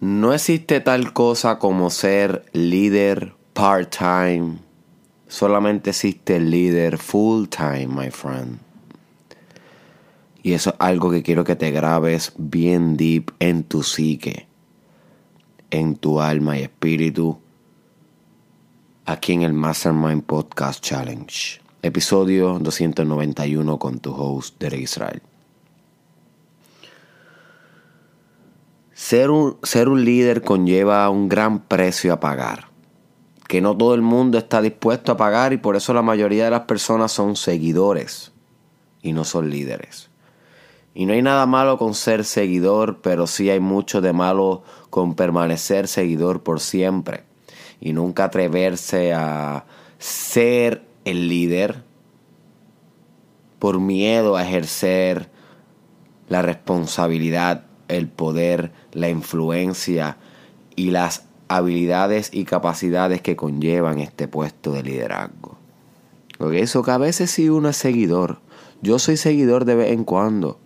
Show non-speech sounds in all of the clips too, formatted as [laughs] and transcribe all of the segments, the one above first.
No existe tal cosa como ser líder part-time. Solamente existe el líder full-time, my friend. Y eso es algo que quiero que te grabes bien deep en tu psique, en tu alma y espíritu, aquí en el Mastermind Podcast Challenge, episodio 291 con tu host, Derek Israel. Ser un, ser un líder conlleva un gran precio a pagar, que no todo el mundo está dispuesto a pagar y por eso la mayoría de las personas son seguidores y no son líderes. Y no hay nada malo con ser seguidor, pero sí hay mucho de malo con permanecer seguidor por siempre y nunca atreverse a ser el líder por miedo a ejercer la responsabilidad el poder, la influencia y las habilidades y capacidades que conllevan este puesto de liderazgo. Porque eso que a veces sí uno es seguidor. Yo soy seguidor de vez en cuando.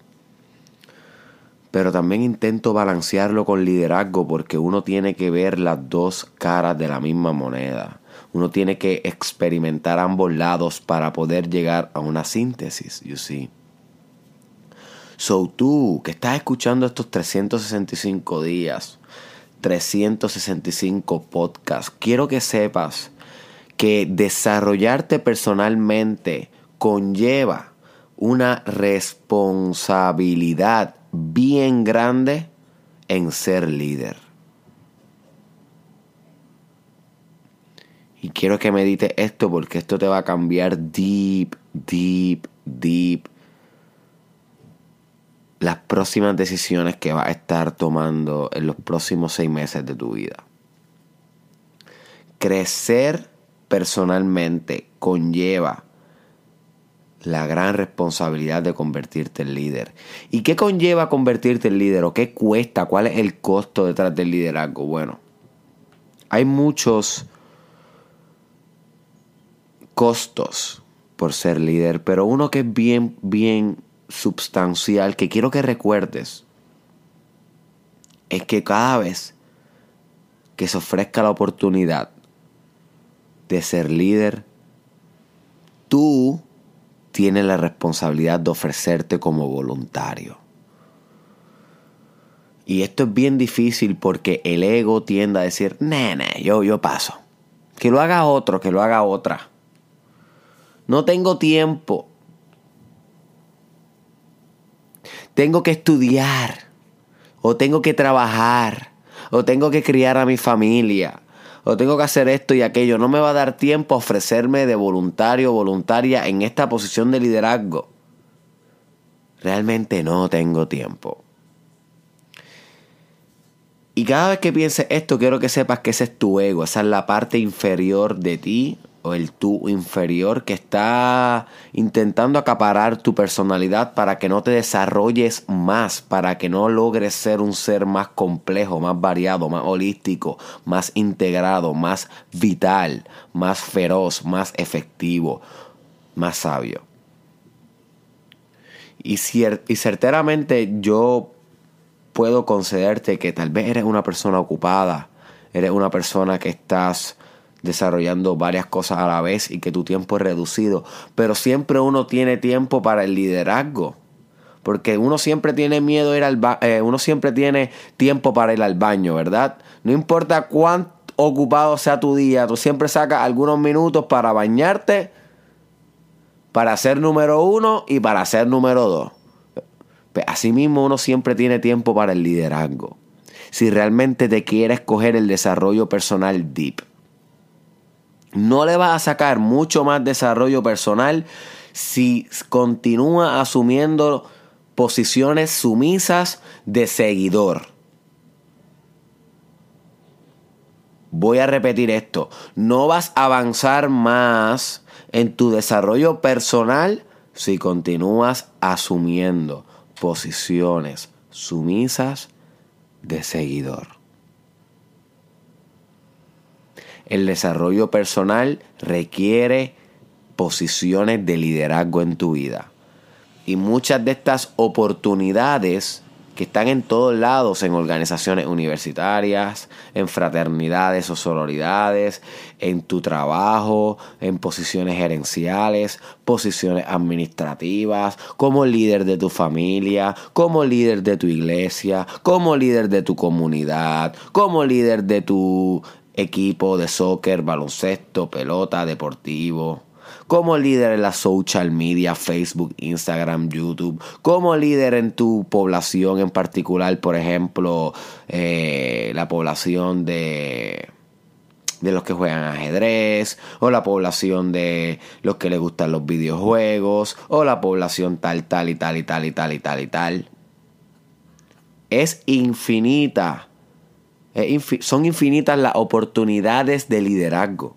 Pero también intento balancearlo con liderazgo porque uno tiene que ver las dos caras de la misma moneda. Uno tiene que experimentar ambos lados para poder llegar a una síntesis, you see. So tú que estás escuchando estos 365 días, 365 podcasts, quiero que sepas que desarrollarte personalmente conlleva una responsabilidad bien grande en ser líder. Y quiero que medites esto porque esto te va a cambiar deep, deep, deep las próximas decisiones que vas a estar tomando en los próximos seis meses de tu vida. Crecer personalmente conlleva la gran responsabilidad de convertirte en líder. ¿Y qué conlleva convertirte en líder? ¿O qué cuesta? ¿Cuál es el costo detrás del liderazgo? Bueno, hay muchos costos por ser líder, pero uno que es bien, bien substancial que quiero que recuerdes es que cada vez que se ofrezca la oportunidad de ser líder, tú tienes la responsabilidad de ofrecerte como voluntario. Y esto es bien difícil porque el ego tiende a decir, nene, yo, yo paso. Que lo haga otro, que lo haga otra. No tengo tiempo. Tengo que estudiar, o tengo que trabajar, o tengo que criar a mi familia, o tengo que hacer esto y aquello. No me va a dar tiempo a ofrecerme de voluntario o voluntaria en esta posición de liderazgo. Realmente no tengo tiempo. Y cada vez que pienses esto, quiero que sepas que ese es tu ego, esa es la parte inferior de ti o el tú inferior que está intentando acaparar tu personalidad para que no te desarrolles más, para que no logres ser un ser más complejo, más variado, más holístico, más integrado, más vital, más feroz, más efectivo, más sabio. Y, y certeramente yo puedo concederte que tal vez eres una persona ocupada, eres una persona que estás desarrollando varias cosas a la vez y que tu tiempo es reducido. Pero siempre uno tiene tiempo para el liderazgo. Porque uno siempre tiene miedo ir al eh, uno siempre tiene tiempo para ir al baño, ¿verdad? No importa cuán ocupado sea tu día, tú siempre sacas algunos minutos para bañarte, para ser número uno y para ser número dos. Asimismo uno siempre tiene tiempo para el liderazgo. Si realmente te quieres coger el desarrollo personal deep no le vas a sacar mucho más desarrollo personal si continúa asumiendo posiciones sumisas de seguidor. Voy a repetir esto. No vas a avanzar más en tu desarrollo personal si continúas asumiendo posiciones sumisas de seguidor. El desarrollo personal requiere posiciones de liderazgo en tu vida. Y muchas de estas oportunidades que están en todos lados, en organizaciones universitarias, en fraternidades o sororidades, en tu trabajo, en posiciones gerenciales, posiciones administrativas, como líder de tu familia, como líder de tu iglesia, como líder de tu comunidad, como líder de tu equipo de soccer, baloncesto, pelota, deportivo como líder en la social media, Facebook, Instagram, YouTube, como líder en tu población en particular, por ejemplo, eh, la población de de los que juegan ajedrez, o la población de los que les gustan los videojuegos, o la población tal, tal y tal y tal y tal y tal y tal. Es infinita. Son infinitas las oportunidades de liderazgo.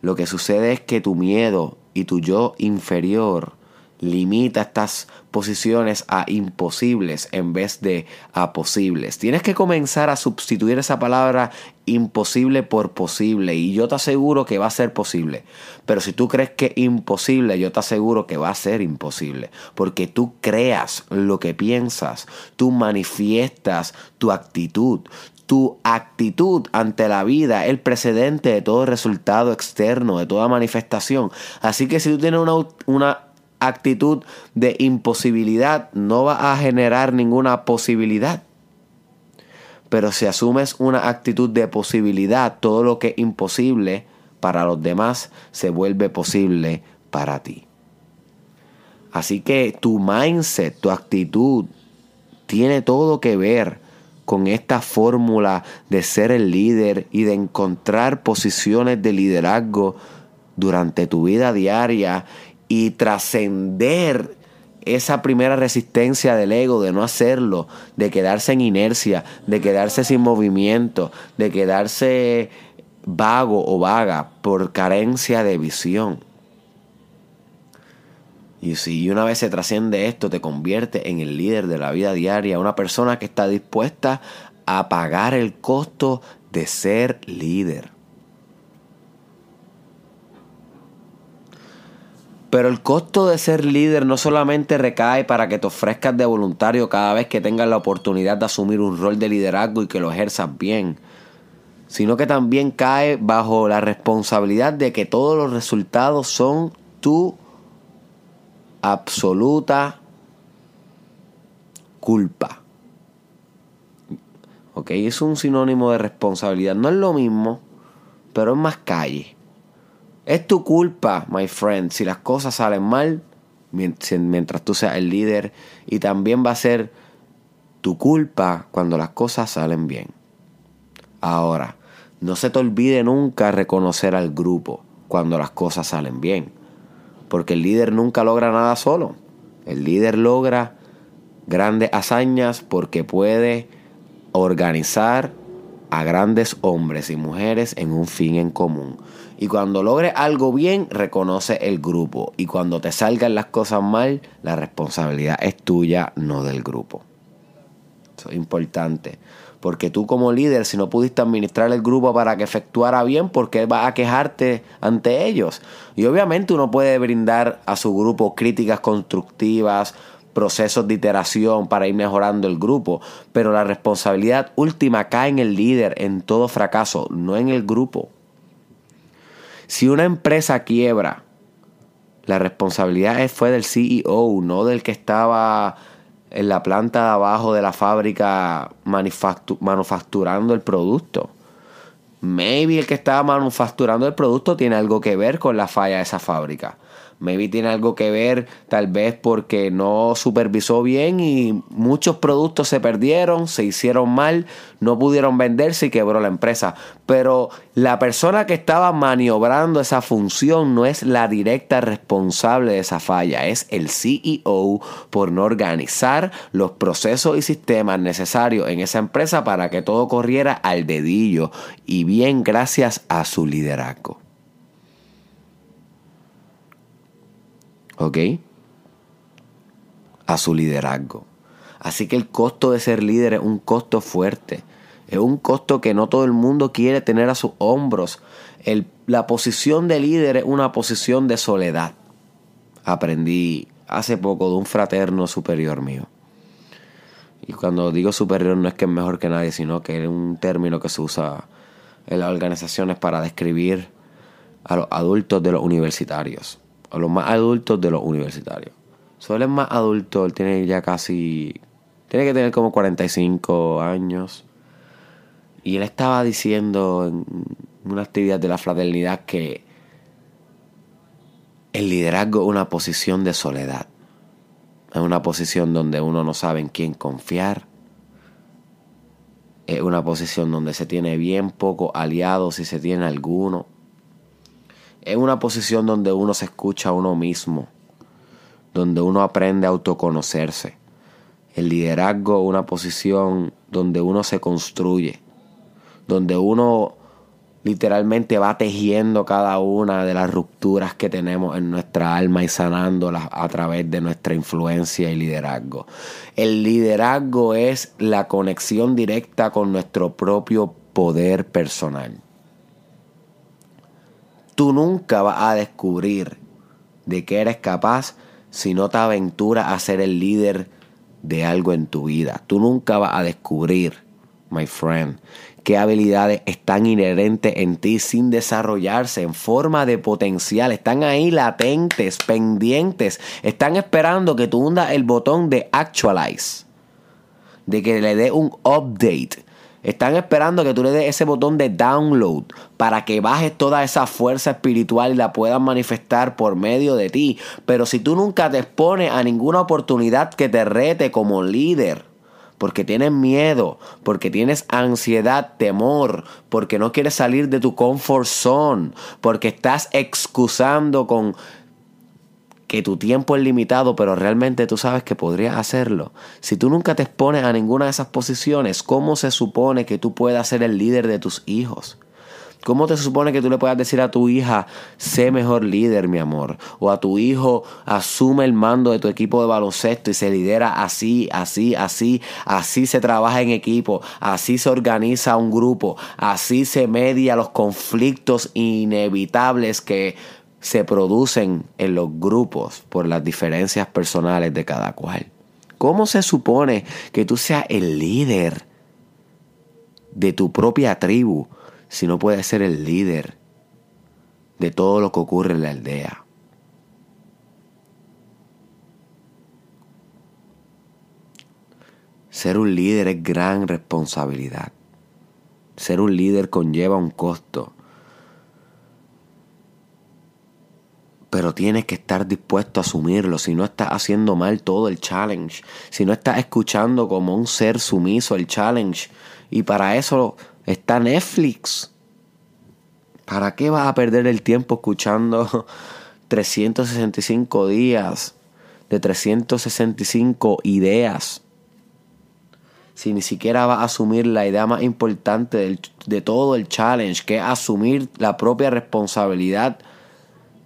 Lo que sucede es que tu miedo y tu yo inferior limita estas posiciones a imposibles en vez de a posibles. Tienes que comenzar a sustituir esa palabra imposible por posible y yo te aseguro que va a ser posible. Pero si tú crees que imposible, yo te aseguro que va a ser imposible. Porque tú creas lo que piensas, tú manifiestas tu actitud, tu actitud ante la vida el precedente de todo resultado externo, de toda manifestación. Así que si tú tienes una, una actitud de imposibilidad, no va a generar ninguna posibilidad. Pero si asumes una actitud de posibilidad, todo lo que es imposible para los demás se vuelve posible para ti. Así que tu mindset, tu actitud, tiene todo que ver con esta fórmula de ser el líder y de encontrar posiciones de liderazgo durante tu vida diaria y trascender esa primera resistencia del ego de no hacerlo, de quedarse en inercia, de quedarse sin movimiento, de quedarse vago o vaga por carencia de visión. Y si una vez se trasciende esto, te convierte en el líder de la vida diaria, una persona que está dispuesta a pagar el costo de ser líder. Pero el costo de ser líder no solamente recae para que te ofrezcas de voluntario cada vez que tengas la oportunidad de asumir un rol de liderazgo y que lo ejerzas bien, sino que también cae bajo la responsabilidad de que todos los resultados son tu absoluta culpa. ¿Ok? Es un sinónimo de responsabilidad. No es lo mismo, pero es más calle. Es tu culpa, my friend, si las cosas salen mal mientras tú seas el líder. Y también va a ser tu culpa cuando las cosas salen bien. Ahora, no se te olvide nunca reconocer al grupo cuando las cosas salen bien porque el líder nunca logra nada solo. El líder logra grandes hazañas porque puede organizar a grandes hombres y mujeres en un fin en común. Y cuando logre algo bien, reconoce el grupo. Y cuando te salgan las cosas mal, la responsabilidad es tuya, no del grupo. Eso es importante. Porque tú como líder, si no pudiste administrar el grupo para que efectuara bien, ¿por qué vas a quejarte ante ellos? Y obviamente uno puede brindar a su grupo críticas constructivas, procesos de iteración para ir mejorando el grupo, pero la responsabilidad última cae en el líder en todo fracaso, no en el grupo. Si una empresa quiebra, la responsabilidad fue del CEO, no del que estaba en la planta de abajo de la fábrica manufacturando el producto. Maybe el que estaba manufacturando el producto tiene algo que ver con la falla de esa fábrica. Maybe tiene algo que ver tal vez porque no supervisó bien y muchos productos se perdieron, se hicieron mal, no pudieron venderse y quebró la empresa. Pero la persona que estaba maniobrando esa función no es la directa responsable de esa falla, es el CEO por no organizar los procesos y sistemas necesarios en esa empresa para que todo corriera al dedillo y bien gracias a su liderazgo. ¿Ok? A su liderazgo. Así que el costo de ser líder es un costo fuerte. Es un costo que no todo el mundo quiere tener a sus hombros. la posición de líder es una posición de soledad. Aprendí hace poco de un fraterno superior mío. Y cuando digo superior no es que es mejor que nadie, sino que es un término que se usa en las organizaciones para describir a los adultos de los universitarios. A los más adultos de los universitarios. Es más adulto, él tiene ya casi... Tiene que tener como 45 años. Y él estaba diciendo en una actividad de la fraternidad que el liderazgo es una posición de soledad. Es una posición donde uno no sabe en quién confiar. Es una posición donde se tiene bien poco aliados si se tiene alguno. Es una posición donde uno se escucha a uno mismo, donde uno aprende a autoconocerse. El liderazgo es una posición donde uno se construye, donde uno literalmente va tejiendo cada una de las rupturas que tenemos en nuestra alma y sanándolas a través de nuestra influencia y liderazgo. El liderazgo es la conexión directa con nuestro propio poder personal. Tú nunca vas a descubrir de qué eres capaz si no te aventuras a ser el líder de algo en tu vida. Tú nunca vas a descubrir, my friend, qué habilidades están inherentes en ti sin desarrollarse en forma de potencial. Están ahí latentes, pendientes. Están esperando que tú hundas el botón de actualize. De que le dé un update. Están esperando que tú le des ese botón de download para que bajes toda esa fuerza espiritual y la puedas manifestar por medio de ti. Pero si tú nunca te expones a ninguna oportunidad que te rete como líder, porque tienes miedo, porque tienes ansiedad, temor, porque no quieres salir de tu comfort zone, porque estás excusando con que tu tiempo es limitado, pero realmente tú sabes que podrías hacerlo. Si tú nunca te expones a ninguna de esas posiciones, ¿cómo se supone que tú puedas ser el líder de tus hijos? ¿Cómo te supone que tú le puedas decir a tu hija, sé mejor líder, mi amor? O a tu hijo, asume el mando de tu equipo de baloncesto y se lidera así, así, así, así se trabaja en equipo, así se organiza un grupo, así se media los conflictos inevitables que se producen en los grupos por las diferencias personales de cada cual. ¿Cómo se supone que tú seas el líder de tu propia tribu? si no puedes ser el líder de todo lo que ocurre en la aldea? Ser un líder es gran responsabilidad. Ser un líder conlleva un costo. Pero tienes que estar dispuesto a asumirlo. Si no estás haciendo mal todo el challenge. Si no estás escuchando como un ser sumiso el challenge. Y para eso Está Netflix. ¿Para qué vas a perder el tiempo escuchando [laughs] 365 días de 365 ideas? Si ni siquiera vas a asumir la idea más importante de todo el challenge, que es asumir la propia responsabilidad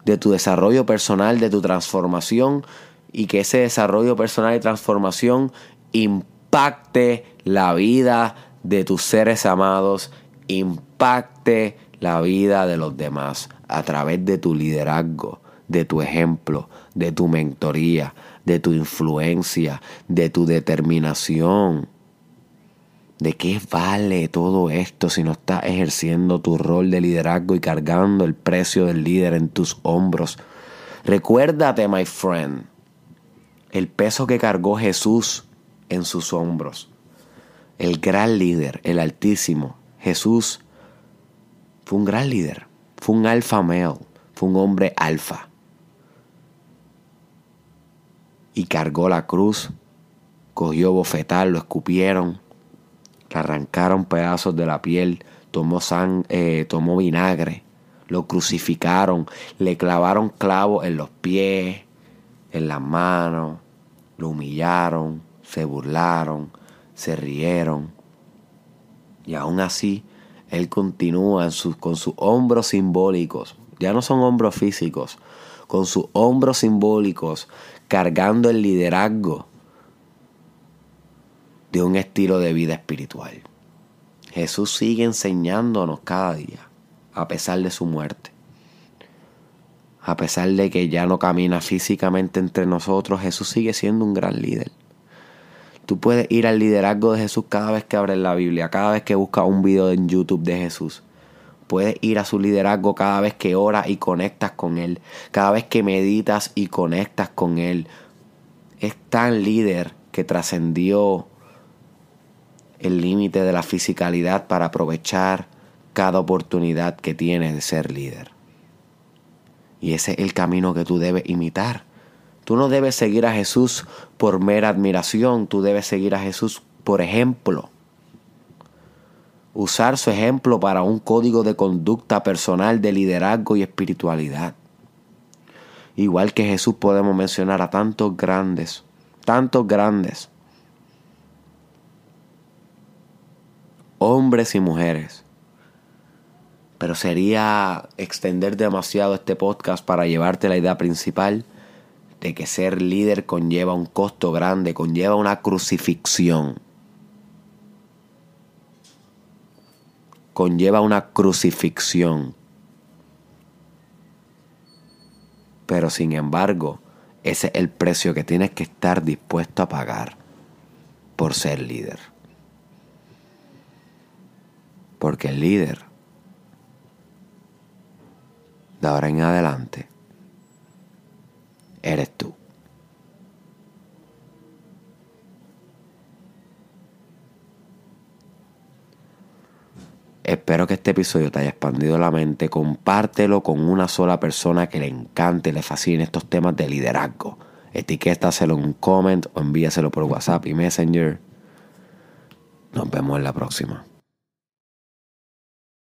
de tu desarrollo personal, de tu transformación, y que ese desarrollo personal y transformación impacte la vida de tus seres amados impacte la vida de los demás a través de tu liderazgo, de tu ejemplo, de tu mentoría, de tu influencia, de tu determinación. ¿De qué vale todo esto si no estás ejerciendo tu rol de liderazgo y cargando el precio del líder en tus hombros? Recuérdate, my friend, el peso que cargó Jesús en sus hombros el gran líder, el Altísimo, Jesús, fue un gran líder, fue un alfa male, fue un hombre alfa. Y cargó la cruz, cogió bofetal, lo escupieron, le arrancaron pedazos de la piel, tomó, sang eh, tomó vinagre, lo crucificaron, le clavaron clavos en los pies, en las manos, lo humillaron, se burlaron, se rieron. Y aún así, Él continúa con sus hombros simbólicos, ya no son hombros físicos, con sus hombros simbólicos, cargando el liderazgo de un estilo de vida espiritual. Jesús sigue enseñándonos cada día, a pesar de su muerte. A pesar de que ya no camina físicamente entre nosotros, Jesús sigue siendo un gran líder Tú puedes ir al liderazgo de Jesús cada vez que abres la Biblia, cada vez que buscas un video en YouTube de Jesús. Puedes ir a su liderazgo cada vez que oras y conectas con Él, cada vez que meditas y conectas con Él. Es tan líder que trascendió el límite de la fisicalidad para aprovechar cada oportunidad que tiene de ser líder. Y ese es el camino que tú debes imitar. Tú no debes seguir a Jesús por mera admiración, tú debes seguir a Jesús por ejemplo. Usar su ejemplo para un código de conducta personal de liderazgo y espiritualidad. Igual que Jesús podemos mencionar a tantos grandes, tantos grandes, hombres y mujeres. Pero sería extender demasiado este podcast para llevarte la idea principal de que ser líder conlleva un costo grande, conlleva una crucifixión. Conlleva una crucifixión. Pero sin embargo, ese es el precio que tienes que estar dispuesto a pagar por ser líder. Porque el líder, de ahora en adelante, eres tú. Espero que este episodio te haya expandido la mente. Compártelo con una sola persona que le encante, le fascine estos temas de liderazgo. Etiquétaselo en un comment o envíaselo por WhatsApp y Messenger. Nos vemos en la próxima.